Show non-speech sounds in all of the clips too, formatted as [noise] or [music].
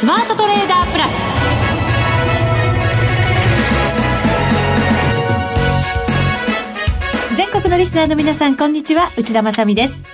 スマートトレーダープラス。全国のリスナーの皆さんこんにちは。内田まさです。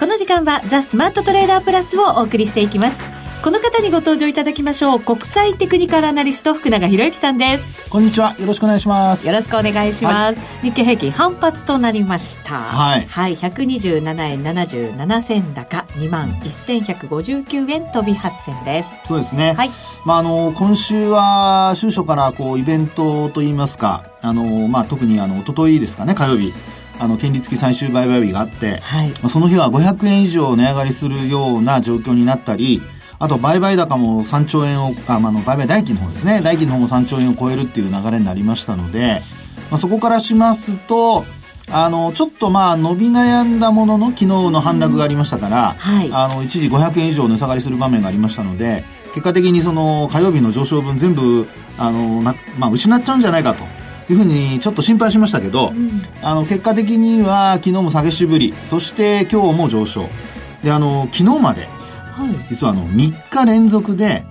この時間はザ・スマートトレーダープラスをお送りしていきます。この方にご登場いただきましょう。国際テクニカルアナリスト福永博之さんです。こんにちは。よろしくお願いします。よろしくお願いします、はい、日経平均反発となりました。はい、はい、127円77銭高。2万1159円飛び8銭です。そうですね。はい。まああの今週は週初からこうイベントといいますかあのまあ特にあの一昨日ですかね火曜日。あの権利付き最終売買日があって、はい、まあ、その日は500円以上値上がりするような状況になったりあと売買高も3兆円を、あ、まあ、の売買代金の方ですね。代金の方も3兆円を超えるっていう流れになりましたので、まあ、そこからしますと、あの、ちょっとまあ伸び悩んだものの昨日の反落がありましたから、はい、あの、一時500円以上値下がりする場面がありましたので、結果的にその火曜日の上昇分全部、あの、なまあ、失っちゃうんじゃないかと。いうふうにちょっと心配しましたけど、うん、あの結果的には昨日も下げしぶりそして今日も上昇であの昨日まで実はあの3日連続で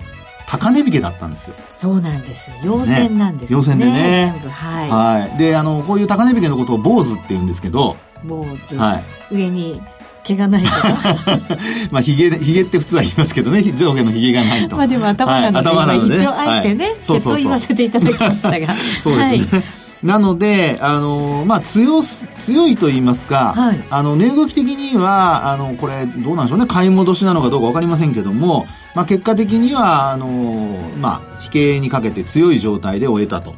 高値引けだったんですよ。そうなんですよ。陽線なんですね。陽線でね。はい。はい。で、あの、こういう高値引けのことを坊主って言うんですけど。坊主。はい。上に毛がないと [laughs] まあ、ひげ、ひげって普通は言いますけどね、上下のひげがないと。まあでも頭なので、はい、一応あえてね、はい、そうそうそう言わせていただきましたが。[laughs] そうですね。はいなので、あのまあ、強強いと言いますか、はい、あの値動き的にはあのこれどうなんでしょうね買い戻しなのかどうか分かりませんけども、まあ、結果的にはあの、まあ、引けにかけて強い状態で終えたと。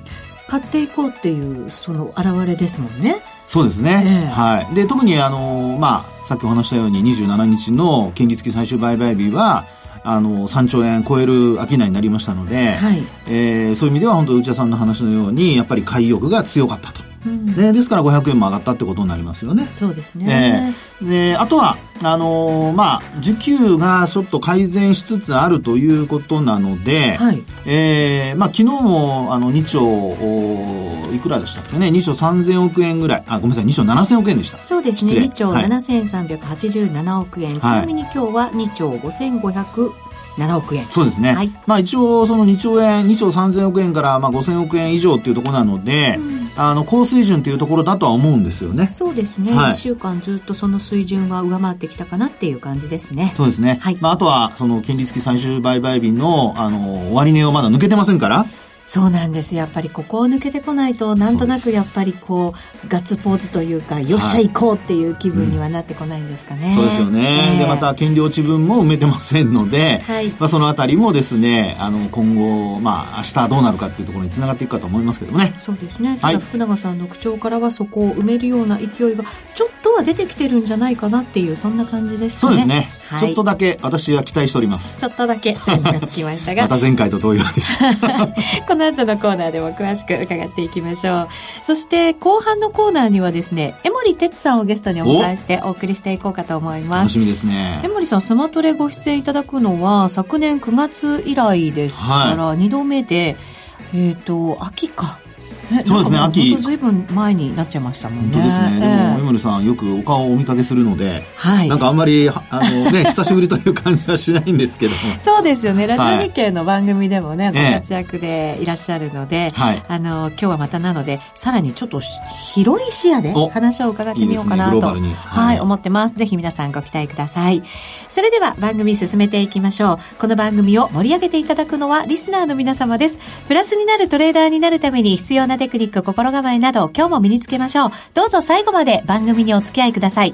買っていこうっていうその表れですもんね。そうですね。えー、はい。で、特にあの、まあ、さっきお話したように27日の権利付き最終売買日は、あの3兆円超える商いになりましたので、はい、えー、そういう意味では本当内田さんの話のようにやっぱり買い欲が強かったと。うん、でですから500円も上がったってことになりますよね。そうですね。えー、であとはあのー、まあ需給がちょっと改善しつつあるということなので、はい、えー、まあ昨日もあの2兆いくらでしたっけね？2兆3000億円ぐらい。あごめんなさい。2兆7000億円でした。そうですね。2兆7387億円、はい、ちなみに今日は2兆5500 7億円そうですね、はい、まあ一応その2兆円2兆3000億円からまあ5000億円以上っていうところなので、うんあの高水準というところだとは思うんですよね。そうですね。一、はい、週間ずっとその水準は上回ってきたかなっていう感じですね。そうですね。はい。まああとはその権利付き最終売買日のあの終値をまだ抜けてませんから。そうなんです。やっぱりここを抜けてこないとなんとなくやっぱりこうガッツポーズというかよっしゃ行こうっていう気分にはなってこないんですかね、はいうん、そうですよね、えー、でまた権利落ち分も埋めてませんので、はい、まあ、そのあたりもですねあの今後まあ明日どうなるかっていうところにつながっていくかと思いますけどもね。そうですね。ただ福永さんの口調からはそこを埋めるような勢いがちょっとは出てきてるんじゃないかなっていうそんな感じですね。そうですね、はい、ちょっとだけ私は期待しております。ちょっとだけ。[laughs] がつきましたが。また前回と同様でした。こ [laughs] の後のコーナーででも詳しく伺っていきましょう。そして後半のコーナーにはですね江森哲さんをゲストにお迎えしてお送りしていこうかと思います。楽しみですね。江森さんスマトレご出演いただくのは昨年9月以来ですから2度目で、はい、えっ、ー、と秋かそうですね、秋。ずいぶん前になっちゃいましたもんね。本当ですね。でも、江森さん、よくお顔をお見かけするので、はい。なんかあんまり、あのね、[laughs] 久しぶりという感じはしないんですけども。そうですよね。ラジオ日経の番組でもね、ご活躍でいらっしゃるので、はい。あの、今日はまたなので、さらにちょっと広い視野で話を伺ってみようかなと、はい、思ってます。ぜひ皆さんご期待ください。それでは番組進めていきましょう。この番組を盛り上げていただくのはリスナーの皆様です。プラスになるトレーダーになるために必要なテクニック、心構えなど今日も身につけましょう。どうぞ最後まで番組にお付き合いください。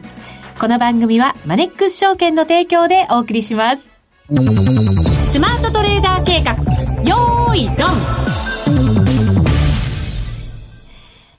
この番組はマネックス証券の提供でお送りします。スマートトレーダー計画、よーい、ドン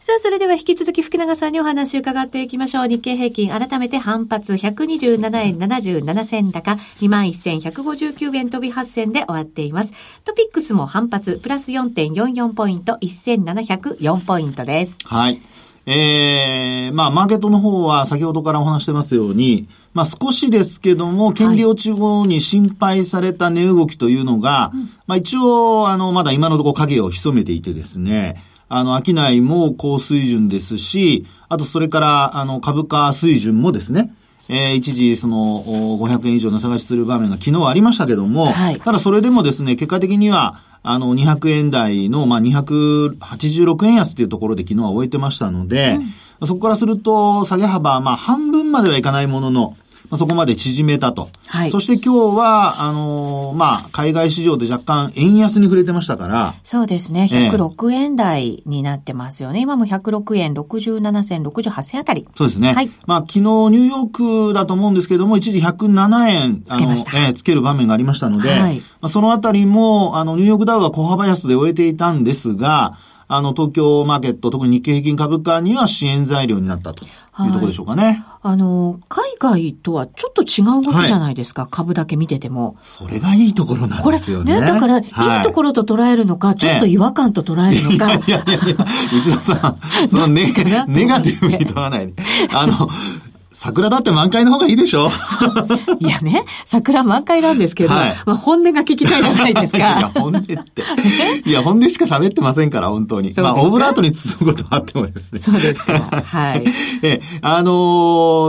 さあ、それでは引き続き福永さんにお話を伺っていきましょう。日経平均改めて反発127円77銭高21,159円飛び8銭で終わっています。トピックスも反発プラス4.44ポイント1704ポイントです。はい。えー、まあ、マーケットの方は先ほどからお話してますように、まあ、少しですけども、権利落ち後に心配された値動きというのが、はい、まあ、一応、あの、まだ今のところ影を潜めていてですね、あの、商いも高水準ですし、あとそれから、あの、株価水準もですね、えー、一時、その、500円以上の探しする場面が昨日ありましたけども、はい、ただそれでもですね、結果的には、あの、200円台の、まあ、286円安っていうところで昨日は終えてましたので、うん、そこからすると、下げ幅、まあ、半分まではいかないものの、まあ、そこまで縮めたと。はい。そして今日は、あのー、まあ、海外市場で若干円安に触れてましたから。そうですね。106円台になってますよね。えー、今も106円67銭、68銭あたり。そうですね。はい。まあ、昨日ニューヨークだと思うんですけども、一時107円、つけました。えー、つける場面がありましたので、はい。まあ、そのあたりも、あの、ニューヨークダウは小幅安で終えていたんですが、あの、東京マーケット、特に日経平均株価には支援材料になったというところでしょうかね。はい、あの、海外とはちょっと違う動きじゃないですか、はい、株だけ見てても。それがいいところなんですよね。これ、ね、だから、いいところと捉えるのか、ちょっと違和感と捉えるのか。いやいやいや、内田さん、そのネネガティブに取らないで。あの、桜だって満開の方がいいでしょいやね、桜満開なんですけど、はい、まあ本音が聞きたいじゃないですか。[laughs] いや、本音って。いや、本音しか喋ってませんから、本当に。まあ、オブラートに包むことはあってもですね。そうですか。はい。[laughs] え、あの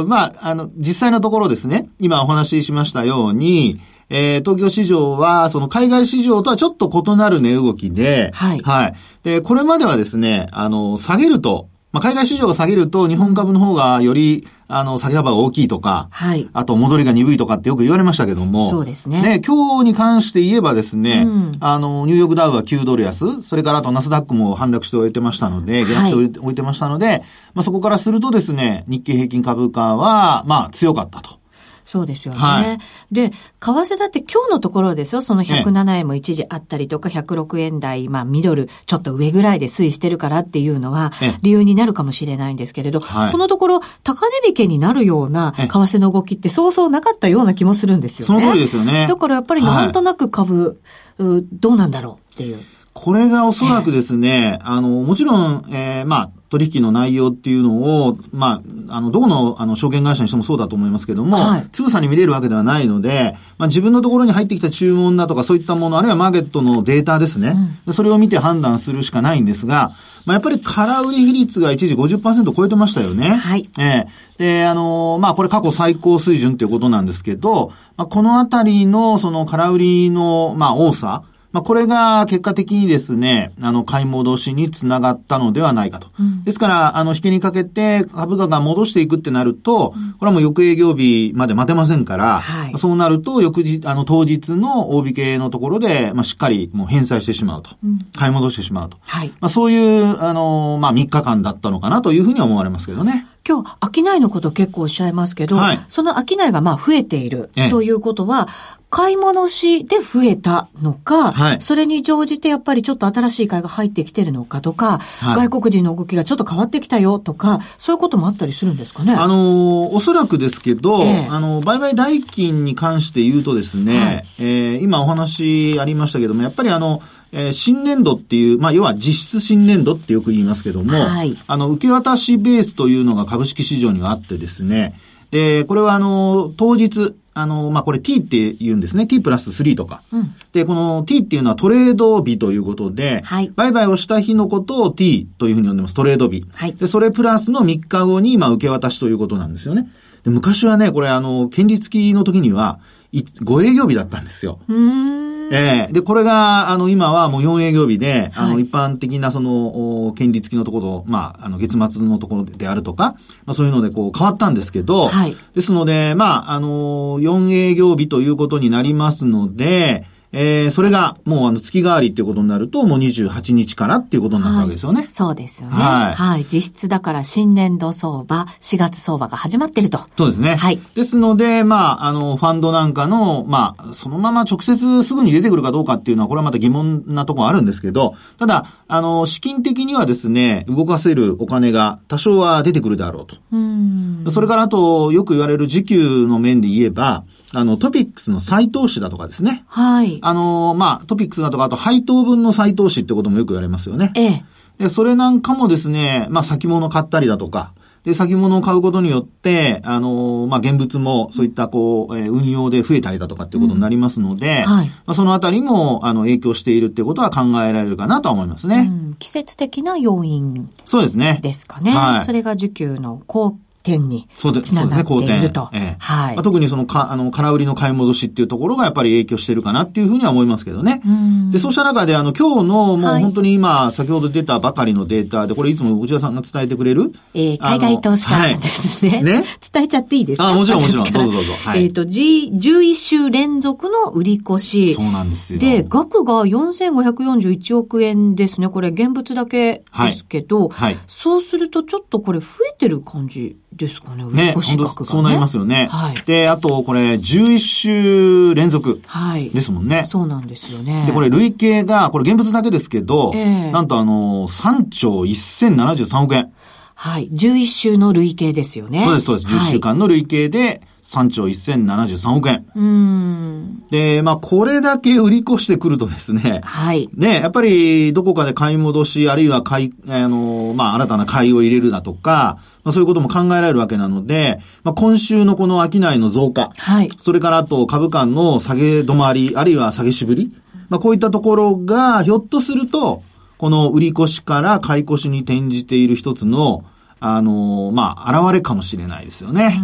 ー、まあ、あの、実際のところですね、今お話ししましたように、えー、東京市場は、その海外市場とはちょっと異なる値動きで、はい。はい。で、これまではですね、あの、下げると、まあ、海外市場を下げると日本株の方がより、あの、下げ幅が大きいとか、はい。あと戻りが鈍いとかってよく言われましたけども、そうですね。ね、今日に関して言えばですね、うん、あの、ニューヨークダウは9ドル安、それからあとナスダックも反落して終えてましたので、下落して終えてましたので、はい、まあ、そこからするとですね、日経平均株価は、まあ、強かったと。そうですよね。はい、で、為替だって今日のところですよ、その107円も一時あったりとか、106円台、まあミドル、ちょっと上ぐらいで推移してるからっていうのは、理由になるかもしれないんですけれど、はい、このところ、高値引けになるような為替の動きってそうそうなかったような気もするんですよね。その通りですよね。だからやっぱりなんとなく株、はい、どうなんだろうっていう。これがおそらくですね、あの、もちろん、えー、まあ、取引の内容っていうのを、まあ、あの、どこの、あの、証券会社にしてもそうだと思いますけども、はい、つぶさに見れるわけではないので、まあ、自分のところに入ってきた注文だとかそういったもの、あるいはマーケットのデータですね。うん、それを見て判断するしかないんですが、まあ、やっぱり空売り比率が一時50%超えてましたよね。はい。ええー、で、あのー、まあ、これ過去最高水準ということなんですけど、まあ、このあたりの、その空売りの、まあ、多さ、まあ、これが結果的にですね、あの、買い戻しにつながったのではないかと。うん、ですから、あの、引きにかけて株価が戻していくってなると、うん、これはもう翌営業日まで待てませんから、はい、そうなると、翌日、あの、当日の大引けのところで、まあ、しっかりもう返済してしまうと。うん、買い戻してしまうと。はい。まあ、そういう、あの、まあ、3日間だったのかなというふうに思われますけどね。今日、商いのこと結構おっしゃいますけど、はい、その商いがまあ増えているということは、買い戻しで増えたのか、はい、それに乗じてやっぱりちょっと新しい買いが入ってきてるのかとか、はい、外国人の動きがちょっと変わってきたよとか、そういうこともあったりするんですかね？あの、おそらくですけど、えー、あの、売買代金に関して言うとですね、はい、えー、今お話ありましたけども、やっぱりあの、えー、新年度っていう、まあ、要は実質新年度ってよく言いますけども、はい、あの、受け渡しベースというのが株式市場にはあってですね、で、これはあの、当日、あの、まあ、これ T って言うんですね。T プラス3とか。うん、で、この T っていうのはトレード日ということで、はい、売買をした日のことを T というふうに呼んでます。トレード日。はい、で、それプラスの3日後に、まあ、受け渡しということなんですよね。で、昔はね、これあの、権利付きの時には、5営業日だったんですよ。うんええ。ー、で、これが、あの、今はもう4営業日で、はい、あの、一般的なその、権利付きのところ、まあ、あの、月末のところであるとか、まあ、そういうので、こう、変わったんですけど、はい、ですので、まあ、あの、4営業日ということになりますので、えー、それがもうあの月替わりっていうことになると、もう28日からっていうことになるわけですよね。はい、そうですよね。はい。はい。実質だから新年度相場、4月相場が始まってると。そうですね。はい。ですので、まあ、あの、ファンドなんかの、まあ、そのまま直接すぐに出てくるかどうかっていうのは、これはまた疑問なところあるんですけど、ただ、あの、資金的にはですね、動かせるお金が多少は出てくるだろうと。うん。それからあと、よく言われる時給の面で言えば、あの、トピックスの再投資だとかですね。はい。あの、まあ、トピックスだとか、あと配当分の再投資ってこともよく言われますよね。ええ。で、それなんかもですね、まあ、先物買ったりだとか、で、先物を買うことによって、あの、まあ、現物もそういったこう、えー、運用で増えたりだとかっていうことになりますので、うん、はい。まあ、そのあたりも、あの、影響しているっていうことは考えられるかなとは思いますね。うん、季節的な要因。そうですね。ですかね。はい。それが需給のこう、点につながっていると。ね、はい。まあ、特にそのか、あの、空売りの買い戻しっていうところがやっぱり影響してるかなっていうふうには思いますけどね。で、そうした中で、あの、今日のもう本当に今、先ほど出たばかりのデータで、これいつも内田さんが伝えてくれるえー、海外投資家ですね。はい、ね？伝えちゃっていいですか？あ、もちろんもちろん。どうぞどうぞ。はい、えっ、ー、と、G、11週連続の売り越し。そうなんですよ。で、額が4541億円ですね。これ現物だけですけど、はい、はい、そうするとちょっとこれ増えてる感じですかね、ね、そうなりますよね。はい。で、あと、これ、11週連続。はい。ですもんね。そうなんですよね。で、これ、累計が、これ現物だけですけど、えー、なんとあの、3兆1073億円。はい。11週の累計ですよね。そうです、そうです。10週間の累計で、3兆1073億円。うん。で、まあ、これだけ売り越してくるとですね。はい。ね、やっぱり、どこかで買い戻し、あるいは買い、あの、まあ、新たな買いを入れるだとか、まあ、そういうことも考えられるわけなので、まあ、今週のこの商いの増加、はい、それからあと株価の下げ止まり、あるいは下げしぶり、まあ、こういったところが、ひょっとすると、この売り越しから買い越しに転じている一つの、あの、まあ、現れかもしれないですよね。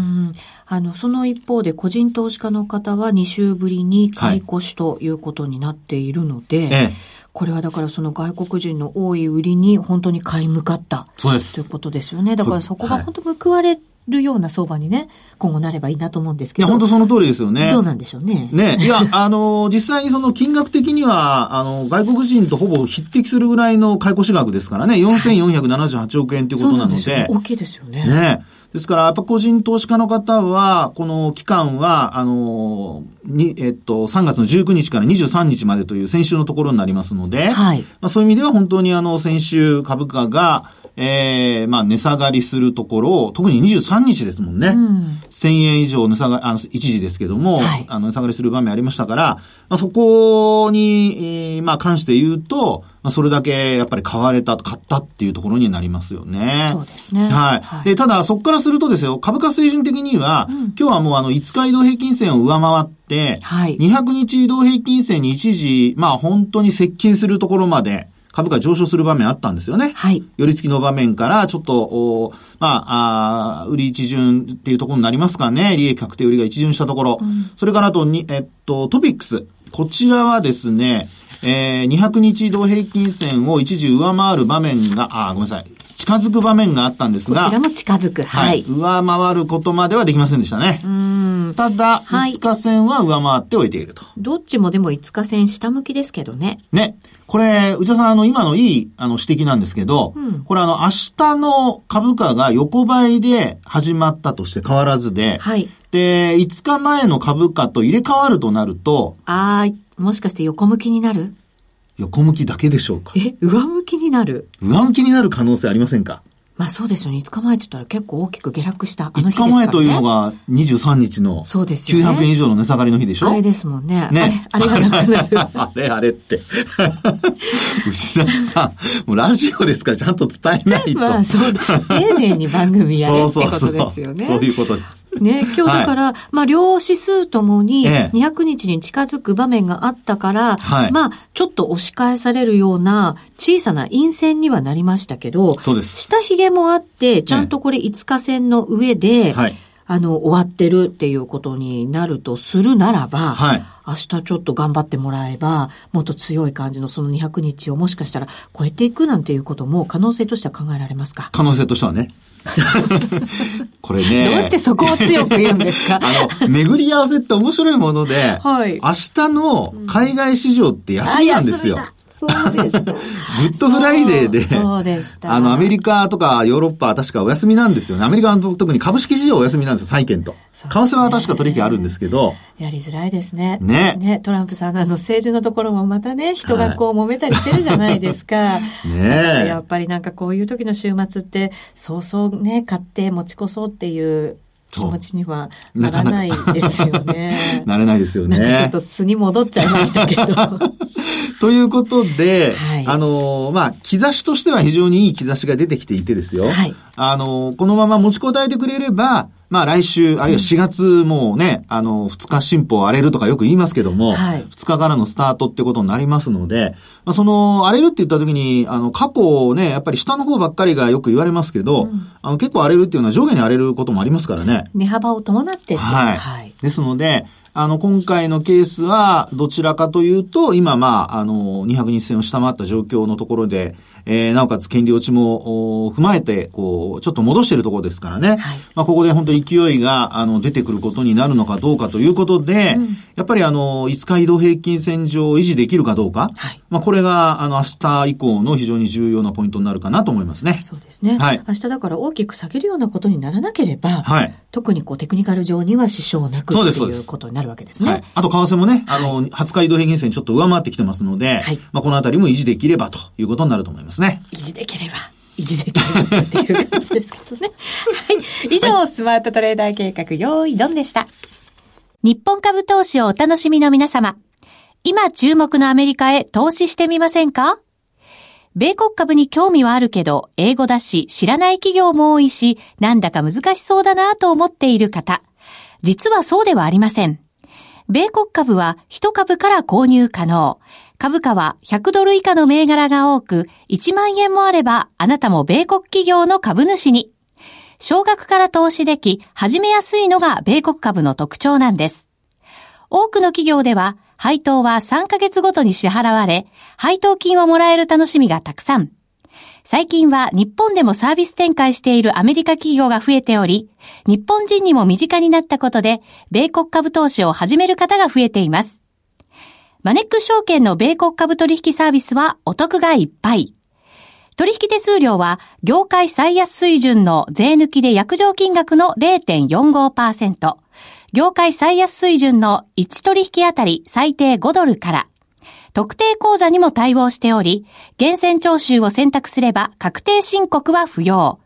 あの、その一方で個人投資家の方は2週ぶりに買い越しということになっているので、はいええこれはだからその外国人の多い売りに本当に買い向かった。そうです。ということですよね。だからそこが本当報われるような相場にね、今後なればいいなと思うんですけど。いや、本当その通りですよね。どうなんでしょうね。ね。いや、あの、実際にその金額的には、あの、外国人とほぼ匹敵するぐらいの買い越し額ですからね、4478億円ということなので。で大きいですよね。ね。ですから、やっぱ個人投資家の方は、この期間は、あの、に、えっと、3月の19日から23日までという先週のところになりますので、はい。まあ、そういう意味では本当にあの、先週株価が、ええー、まあ、値下がりするところを、特に23日ですもんね。うん、1000円以上値下がり、あの、一時ですけども、はい、あの、値下がりする場面ありましたから、まあ、そこに、えー、まあ、関して言うと、まあ、それだけやっぱり買われた、買ったっていうところになりますよね。そうですね。はい。はい、で、ただそこからするとですよ、株価水準的には、うん、今日はもうあの5日移動平均線を上回って、はい、200日移動平均線に一時、まあ本当に接近するところまで、株価上昇する場面あったんですよね。はい。寄り付きの場面から、ちょっと、おまあ、あ売り一巡っていうところになりますかね。利益確定売りが一巡したところ。うん、それからあとに、えっと、トピックス。こちらはですね、えー、200日移動平均線を一時上回る場面が、あ、ごめんなさい。近づく場面があったんですが。こちらも近づく。はい。はい、上回ることまではできませんでしたね。うん。ただ、はい、5日線は上回っておいていると。どっちもでも5日線下向きですけどね。ね。これ、内田さん、あの、今のいい、あの、指摘なんですけど、うん、これあの、明日の株価が横ばいで始まったとして変わらずで、はい。で、5日前の株価と入れ替わるとなると、ああ、もしかして横向きになる？横向きだけでしょうか？え、上向きになる？上向きになる可能性ありませんか？まあそうですよね。5日前って言ったら結構大きく下落したあの日ね。5日前というのが23日のそうですよ、ね。900円以上の値下がりの日でしょ？あれですもんね。ね。あれ、あれがなくなる。[laughs] あれあれって。[laughs] 牛田さん、もうラジオですからちゃんと伝えないと。まあそう、丁寧に番組やるってことですよね。そういうことです。ね、今日だから、はい、まあ両指数ともに200日に近づく場面があったから、はい、まあちょっと押し返されるような小さな陰線にはなりましたけど、そうです。下髭もあって、ちゃんとこれ5日線の上で、はい、あの、終わってるっていうことになるとするならば、はい、明日ちょっと頑張ってもらえば、もっと強い感じのその200日をもしかしたら超えていくなんていうことも可能性としては考えられますか？可能性としてはね。[laughs] これね。どうしてそこを強く言うんですか？[laughs] あの、巡り合わせって面白いもので、はい、明日の海外市場って休みなんですよ。うんそうでした。グッドフライデーで、そうでした。あの、アメリカとかヨーロッパは確かお休みなんですよね。アメリカは特に株式市場お休みなんですよ、債券と。為替は確か取引あるんですけど。やりづらいですね。ね。ね、トランプさんのあの政治のところもまたね、人がこう揉めたりしてるじゃないですか。[laughs] ねやっぱりなんかこういう時の週末って、そうそうね、買って持ち越そうっていう気持ちにはならないですよね。なれないですよね。なんかちょっと素に戻っちゃいましたけど。[laughs] [laughs] ということで、はい、あの、まあ、兆しとしては非常にいい兆しが出てきていてですよ。はい、あの、このまま持ちこたえてくれれば、まあ来週、あるいは4月もね、あの、2日進歩荒れるとかよく言いますけども、はい、2日からのスタートってことになりますので、まあ、その、荒れるって言った時に、あの、過去ね、やっぱり下の方ばっかりがよく言われますけど、うん、あの、結構荒れるっていうのは上下に荒れることもありますからね。値幅を伴ってはい。はい、ですので、あの、今回のケースは、どちらかというと、今、まあ、あの、200日線を下回った状況のところで、えー、なおかつ権利落ちも踏まえて、こう、ちょっと戻しているところですからね。はい、まあ、ここで本当勢いが、あの、出てくることになるのかどうかということで、うん、やっぱりあの、5日移動平均線上を維持できるかどうか。はい、まあ、これが、あの、明日以降の非常に重要なポイントになるかなと思いますね。そうですね。はい。明日だから大きく下げるようなことにならなければ、はい。特にこう、テクニカル上には支障なくということになるわけですね。はい。あと、為替もね、あの、20日移動平均線ちょっと上回ってきてますので、はい。まあ、このあたりも維持できればということになると思いますね。維持できれば。維持できればっていう感じですけどね。はい。以上、スマートトレーダー計画、用意ドンでした。日本株投資をお楽しみの皆様。今注目のアメリカへ投資してみませんか？米国株に興味はあるけど、英語だし、知らない企業も多いし、なんだか難しそうだなと思っている方。実はそうではありません。米国株は1株から購入可能。株価は100ドル以下の銘柄が多く、1万円もあればあなたも米国企業の株主に。少額から投資でき、始めやすいのが米国株の特徴なんです。多くの企業では、配当は3ヶ月ごとに支払われ、配当金をもらえる楽しみがたくさん。最近は日本でもサービス展開しているアメリカ企業が増えており、日本人にも身近になったことで、米国株投資を始める方が増えています。マネック証券の米国株取引サービスはお得がいっぱい。取引手数料は業界最安水準の税抜きで約定金額の0.45%、業界最安水準の1取引あたり最低5ドルから、特定口座にも対応しており、厳選徴収を選択すれば確定申告は不要。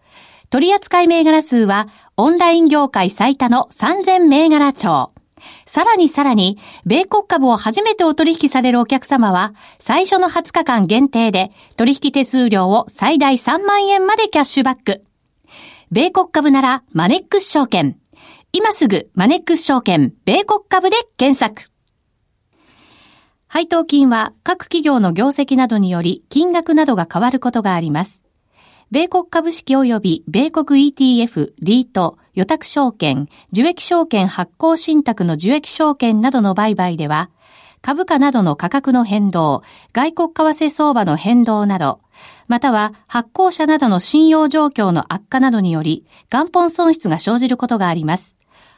取扱銘柄数はオンライン業界最多の3000銘柄超。さらにさらに、米国株を初めてお取引されるお客様は、最初の20日間限定で、取引手数料を最大3万円までキャッシュバック。米国株なら、マネックス証券。今すぐ、マネックス証券、米国株で検索。配当金は各企業の業績などにより金額などが変わることがあります。米国株式及び米国 ETF、リート、予託証券、受益証券発行信託の受益証券などの売買では、株価などの価格の変動、外国為替相場の変動など、または発行者などの信用状況の悪化などにより、元本損失が生じることがあります。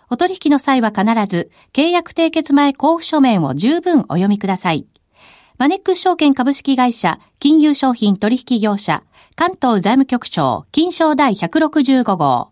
お取引の際は必ず、契約締結前交付書面を十分お読みください。マネックス証券株式会社、金融商品取引業者、関東財務局長、金賞第165号。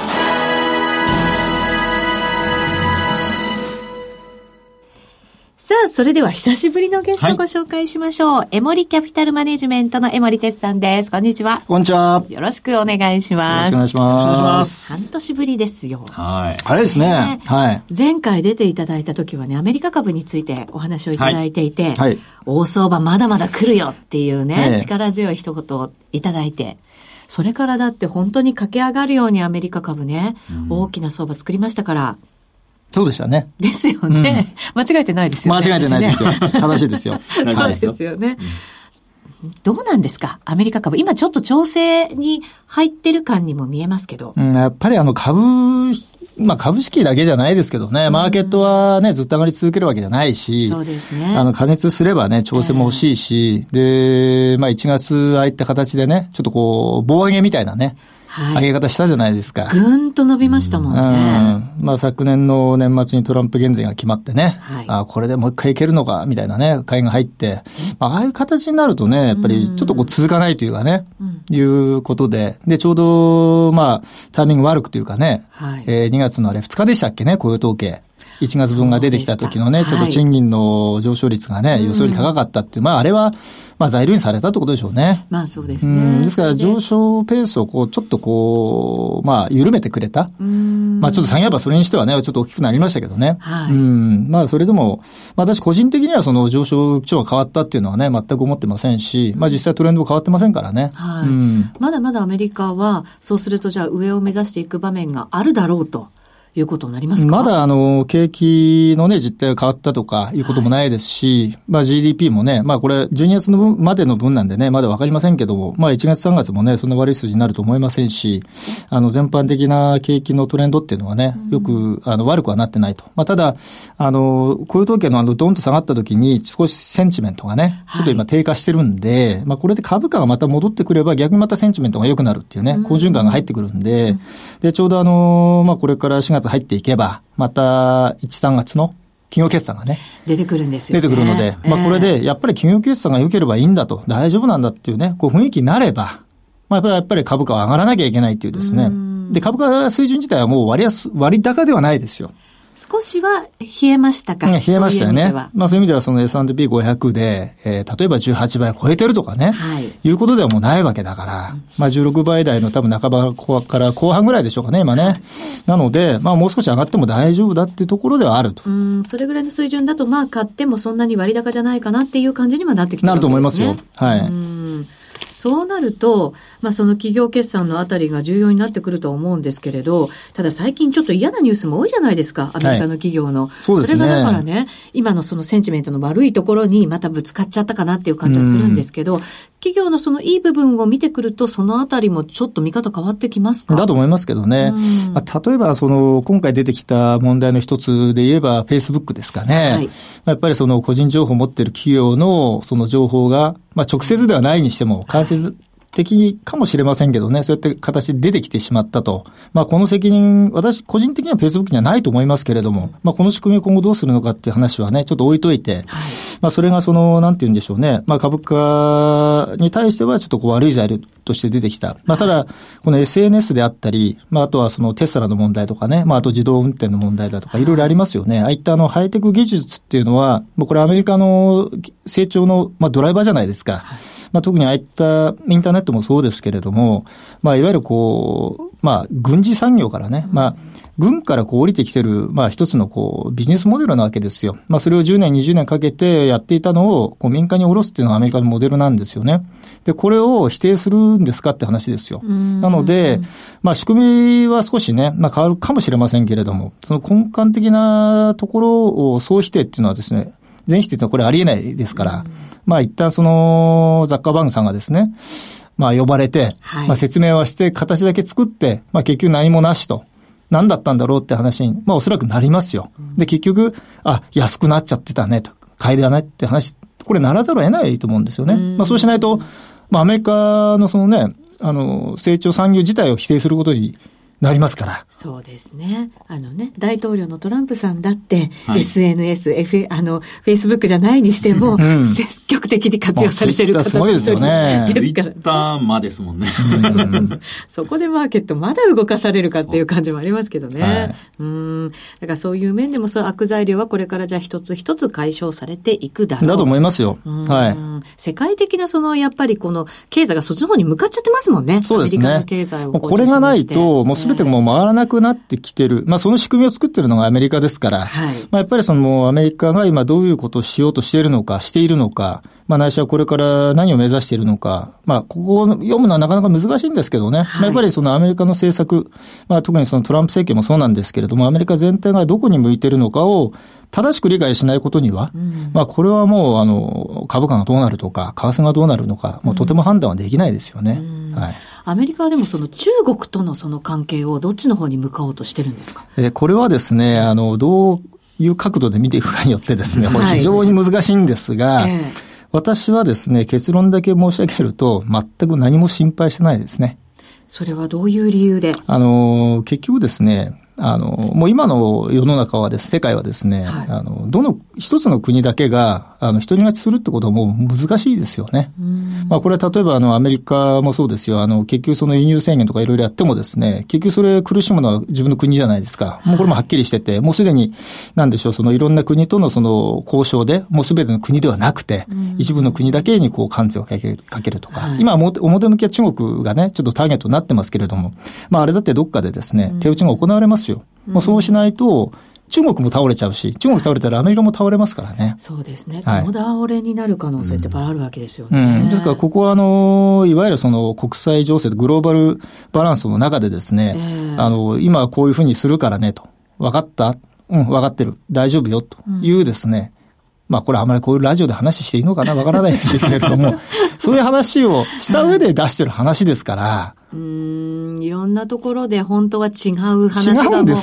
それでは久しぶりのゲストをご紹介しましょう。はい、エモリキャピタルマネジメントの江森哲さんです。こんにちは。こんにちは。よろしくお願いします。よろしくお願いします。お願いします。半年ぶりですよ。はい。あれですね。はい。前回出ていただいた時はね、アメリカ株についてお話をいただいていて、はい。大相場まだまだ来るよっていうね、はい、力強い一言をいただいて、それからだって本当に駆け上がるようにアメリカ株ね、うん、大きな相場作りましたから、そうでしたね。ですよね。うん、間違えてないですよね。間違えてないですよ。正しいですよ。[laughs] そうですよね。どうなんですか？アメリカ株。今ちょっと調整に入ってる感にも見えますけど。うん、やっぱりあの株、まあ株式だけじゃないですけどね、マーケットはね、ずっと上がり続けるわけじゃないし、そうですね。あの、加熱すればね、調整も欲しいし、えー、で、まあ1月ああいった形でね、ちょっとこう、棒上げみたいなね、はい、上げ方したじゃないですか。ぐんと伸びましたもんね。うん、まあ昨年の年末にトランプ減税が決まってね、はい、あこれでもう一回いけるのか、みたいなね、買いが入って、まあ、ああいう形になるとね、やっぱりちょっとこう続かないというかね、うん、いうことで、で、ちょうど、まあ、タイミング悪くというかね、はい、えー、2月のあれ2日でしたっけね、雇用統計。1月分が出てきた時のね、ちょっと賃金の上昇率がね、予想より高かったっていう、まああれは、まあ材料にされたってことでしょうね。まあそうですね。ですから上昇ペースをこう、ちょっとこう、まあ緩めてくれた。まあちょっと産業はそれにしてはね、ちょっと大きくなりましたけどね。はい。うん。まあそれでも、私個人的にはその上昇基調が変わったっていうのはね、全く思ってませんし、まあ実際トレンドも変わってませんからね。はい。うん、まだまだアメリカは、そうするとじゃあ上を目指していく場面があるだろうと。いうことになりますまだあの、景気のね、実態が変わったとかいうこともないですし、はい、まあ GDP もね、まあこれ12月の分までの分なんでね、まだわかりませんけども、まあ1月3月もね、そんな悪い数字になると思いませんし、あの、全般的な景気のトレンドっていうのはね、よく、あの、悪くはなってないと。まあただ、あの、こういう統計のあの、ドンと下がった時に少しセンチメントがね、ちょっと今低下してるんで、はい、まあこれで株価がまた戻ってくれば逆にまたセンチメントが良くなるっていうね、好循環が入ってくるんで、で、ちょうどあの、まあこれから4月入っていけば、また1、3月の企業決算がね。出てくるんですよ、ね、出てくるので、まあこれで、やっぱり企業決算が良ければいいんだと、大丈夫なんだっていうね、こう雰囲気になれば、まあやっぱり株価は上がらなきゃいけないっていうですね。で、株価水準自体はもう割安、割高ではないですよ。少しは冷えましたか？冷えましたよね。ううまあそういう意味ではその S&P500 で、えー、例えば18倍超えてるとかね、はい、いうことではもうないわけだから、まあ16倍台の多分半ばから後半ぐらいでしょうかね、今ね。なので、まあもう少し上がっても大丈夫だっていうところではあると。うん、それぐらいの水準だとまあ買ってもそんなに割高じゃないかなっていう感じにはなってきてる、ね、なると思いますよ。はい。そうなると、まあ、その企業決算のあたりが重要になってくると思うんですけれど、ただ最近ちょっと嫌なニュースも多いじゃないですか、アメリカの企業の。はい、そうですね。それがだからね、今のそのセンチメントの悪いところにまたぶつかっちゃったかなっていう感じはするんですけど、企業のそのいい部分を見てくると、そのあたりもちょっぱ見方変わってきますか？だと思いますけどね。まあ、例えば、その、今回出てきた問題の一つで言えば、フェイスブックですかね。はい、やっぱりその個人情報を持っている企業のその情報が、まあ、直接ではないにしても、間接的かもしれませんけどね、そうやって形で出てきてしまったと。まあ、この責任、私、個人的には Facebook にはないと思いますけれども、まあ、この仕組みを今後どうするのかっていう話はね、ちょっと置いといて、はい、まあ、それがその、なんて言うんでしょうね、まあ、株価に対してはちょっとこう悪い材料として出てきた。まあ、ただ、この SNS であったり、まあ、あとはそのテスラの問題とかね、まあ、あと自動運転の問題だとか、いろいろありますよね。ああいったあの、ハイテク技術っていうのは、もうこれアメリカの成長の、まあ、ドライバーじゃないですか。はいまあ、特にああいったインターネットもそうですけれども、まあ、いわゆるこう、まあ、軍事産業からね、まあ、軍からこう降りてきてる、まあ一つのこうビジネスモデルなわけですよ。まあそれを10年、20年かけてやっていたのをこう民間に下ろすっていうのがアメリカのモデルなんですよね。で、これを否定するんですかって話ですよ。なので、まあ仕組みは少しね、まあ変わるかもしれませんけれども、その根幹的なところを総否定っていうのはですね、全否定ってのはこれありえないですから、まあ一旦そのザッカーバングさんがですね、まあ呼ばれて、はい、まあ説明はして形だけ作って、まあ結局何もなしと。何だったんだろうって話に、まあおそらくなりますよ。で、結局、あ、安くなっちゃってたねと、買いではないって話、これならざるを得ないと思うんですよね。まあそうしないと、まあアメリカのそのね、あの、成長産業自体を否定することになりますから。そうですね。あのね、大統領のトランプさんだって、はい、SNS、F、あの、フェイスブックじゃないにしても、うん、積極的に活用されてる方すごいですよね。ツイッターまですもんね。[laughs] そこでマーケットまだ動かされるかっていう感じもありますけどね。はい、うん。だからそういう面でも、そう悪材料はこれからじゃあ一つ一つ解消されていくだろう。だと思いますよ。はい。世界的なその、やっぱりこの、経済がそっちの方に向かっちゃってますもんね。そうですね。アメリカの経済をこれがないと、もうすべてもう回らなくなってきてる。まあ、その仕組みを作ってるのがアメリカですから、はい、まあ、やっぱりそのアメリカが今どういうことをしようとしているのか、しているのか、まあ、内緒はこれから何を目指しているのか、まあ、ここを読むのはなかなか難しいんですけどね。はい、まあ、やっぱりそのアメリカの政策、まあ、特にそのトランプ政権もそうなんですけれども、アメリカ全体がどこに向いているのかを、正しく理解しないことには、うん、まあこれはもうあの株価がどうなるとか、為替がどうなるのか、もうとても判断はできないですよね。うん、はい。アメリカはでもその中国とのその関係をどっちの方に向かおうとしてるんですか？えこれはですね、あの、どういう角度で見ていくかによってですね、これ非常に難しいんですが、は [laughs] い私はですね、結論だけ申し上げると、全く何も心配してないですね。それはどういう理由で？あの、結局ですね、あの、もう今の世の中はです、世界はですね、はい、あの、どの一つの国だけが、あの、一人勝ちするってことはもう難しいですよね。まあこれは例えばあのアメリカもそうですよ。あの結局その輸入制限とかいろいろやってもですね、結局それ苦しむのは自分の国じゃないですか。もうこれもはっきりしてて、もうすでに、なんでしょう、そのいろんな国とのその交渉で、もうすべての国ではなくて、一部の国だけにこう関税をかけるかけるとか、はい、今表向きは中国がね、ちょっとターゲットになってますけれども、まああれだってどっかでですね、手打ちが行われますよ。もうそうしないと、中国も倒れちゃうし、中国倒れたらアメリカも倒れますからね。そうですね。はい、共倒れになる可能性ってばあるわけですよね。うんうん、ですから、ここは、あの、いわゆるその国際情勢、グローバルバランスの中でですね、えー、あの、今はこういうふうにするからねと。分かったうん、分かってる。大丈夫よ。というですね、うん、まあこれあまりこういうラジオで話していいのかなわからないんですけれども、[laughs] そういう話をした上で出してる話ですから、うん、いろんなところで本当は違う話がもう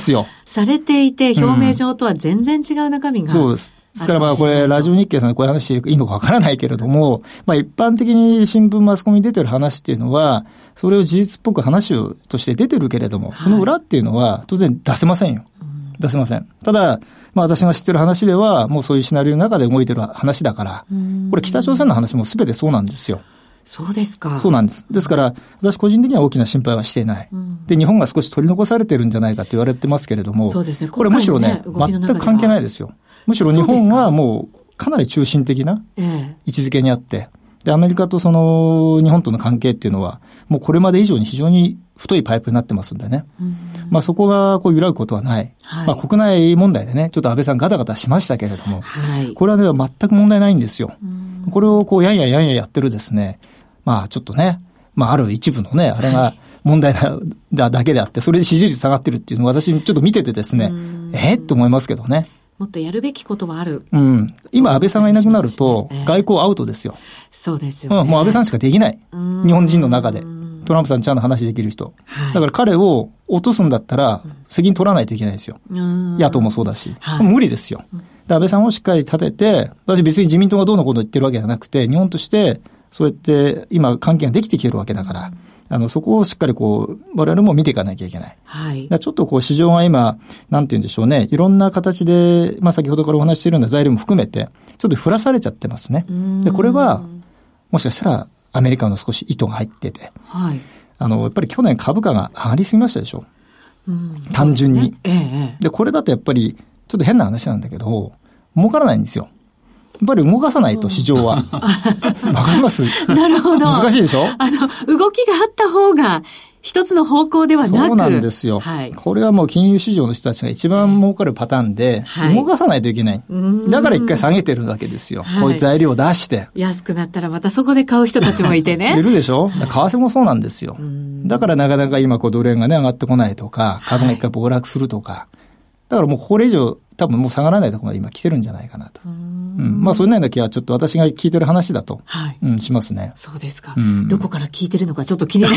されていて、表明上とは全然違う中身が、うん、そうです。ですからまあこれ、ラジオ日経さんでこういう話いいのかわからないけれども、まあ一般的に新聞マスコミに出てる話っていうのは、それを事実っぽく話をとして出てるけれども、その裏っていうのは当然出せませんよ。出せません。ただ、まあ私が知ってる話では、もうそういうシナリオの中で動いてる話だから、これ北朝鮮の話も全てそうなんですよ。そうですか。そうなんです。ですから、私個人的には大きな心配はしていない。うん、で、日本が少し取り残されてるんじゃないかって言われてますけれども、そうですね。これむしろね、全く関係ないですよ。むしろ日本はもうかなり中心的な位置づけにあって、で、アメリカとその日本との関係っていうのは、もうこれまで以上に非常に太いパイプになってますんでね。うん、まあそこがこう揺らぐことはない。はい、まあ国内問題でね、ちょっと安倍さんガタガタしましたけれども、はい、これはね、全く問題ないんですよ。これをこうやんややんややってるですね、まあちょっとね、まあある一部のね、あれが問題なだけであって、それで支持率下がってるっていうのを私ちょっと見ててですね、えっと思いますけどね。もっとやるべきことはある。うん。今、安倍さんがいなくなると、外交アウトですよ。そうですよ、ね、うん、もう安倍さんしかできない。日本人の中で。トランプさんちゃんと話できる人。はい、だから彼を落とすんだったら、責任取らないといけないですよ。野党もそうだし。はい、無理ですよ。安倍さんをしっかり立てて、私別に自民党がどうのこと言ってるわけじゃなくて、日本としてそうやって今関係ができてきてるわけだから、あの、そこをしっかりこう、我々も見ていかなきゃいけない。はい。ちょっとこう市場が今、なんて言うんでしょうね、いろんな形で、まあ先ほどからお話しているような材料も含めて、ちょっと振らされちゃってますね。で、これは、もしかしたらアメリカの少し意図が入ってて、はい。あの、やっぱり去年株価が上がりすぎましたでしょ。うん、単純に。で、ねええ、これだとやっぱり、ちょっと変な話なんだけど、儲からないんですよ。っぱり動かさないと、市場は。わかります？なるほど。難しいでしょ？あの、動きがあった方が、一つの方向ではなくそうなんですよ。はい、これはもう金融市場の人たちが一番儲かるパターンで、はい、動かさないといけない。だから一回下げてるわけですよ。はい、こういう材料を出して。安くなったらまたそこで買う人たちもいてね。[laughs] いるでしょ？為替もそうなんですよ。だからなかなか今こうドル円がね上がってこないとか、株が一回暴落するとか。だからもうこれ以上多分もう下がらないところまで今来てるんじゃないかなと。うん、まあ、それなりだけはちょっと私が聞いてる話だと、はい、うん、しますね。そうですか、うん、どこから聞いてるのかちょっと気にな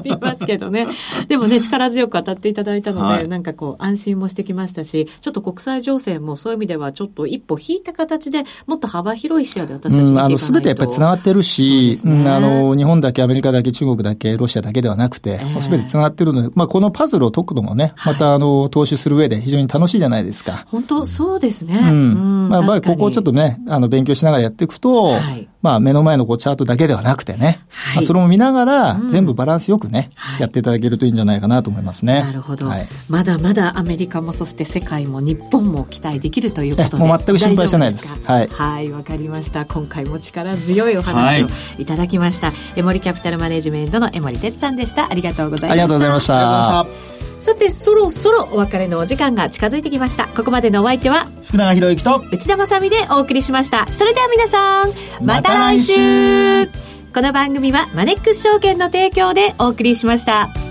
りますけどね。[laughs] でもね、力強く当たっていただいたので、はい、なんかこう、安心もしてきましたし、ちょっと国際情勢もそういう意味ではちょっと一歩引いた形でもっと幅広い視野で私たち見ていかないと、うん、あの、すべてやっぱり繋がってるし、ね、あの、日本だけ、アメリカだけ、中国だけ、ロシアだけではなくて、す、べ、て繋がってるので、まあ、このパズルを解くのもね、また、あの、投資する上で非常に楽しいじゃないですか。本当、そうですね。うん。まあ、やっぱりここをちょっとね、あの、勉強しながらやっていくと、はい、まあ目の前のこうチャートだけではなくてね、はい、まあ、それも見ながら、全部バランスよくね、うん、やっていただけるといいんじゃないかなと思いますね。なるほど、はい。まだまだアメリカもそして世界も日本も期待できるということで。もう全く心配してないです。はい。はい、わかりました。今回も力強いお話をいただきました。エモリキャピタルマネジメントの江森哲さんでした。ありがとうございました。ありがとうございました。さてそろそろお別れのお時間が近づいてきました。ここまでのお相手は福永博之と内田まさみでお送りしました。それでは皆さんまた来週。この番組はマネックス証券の提供でお送りしました。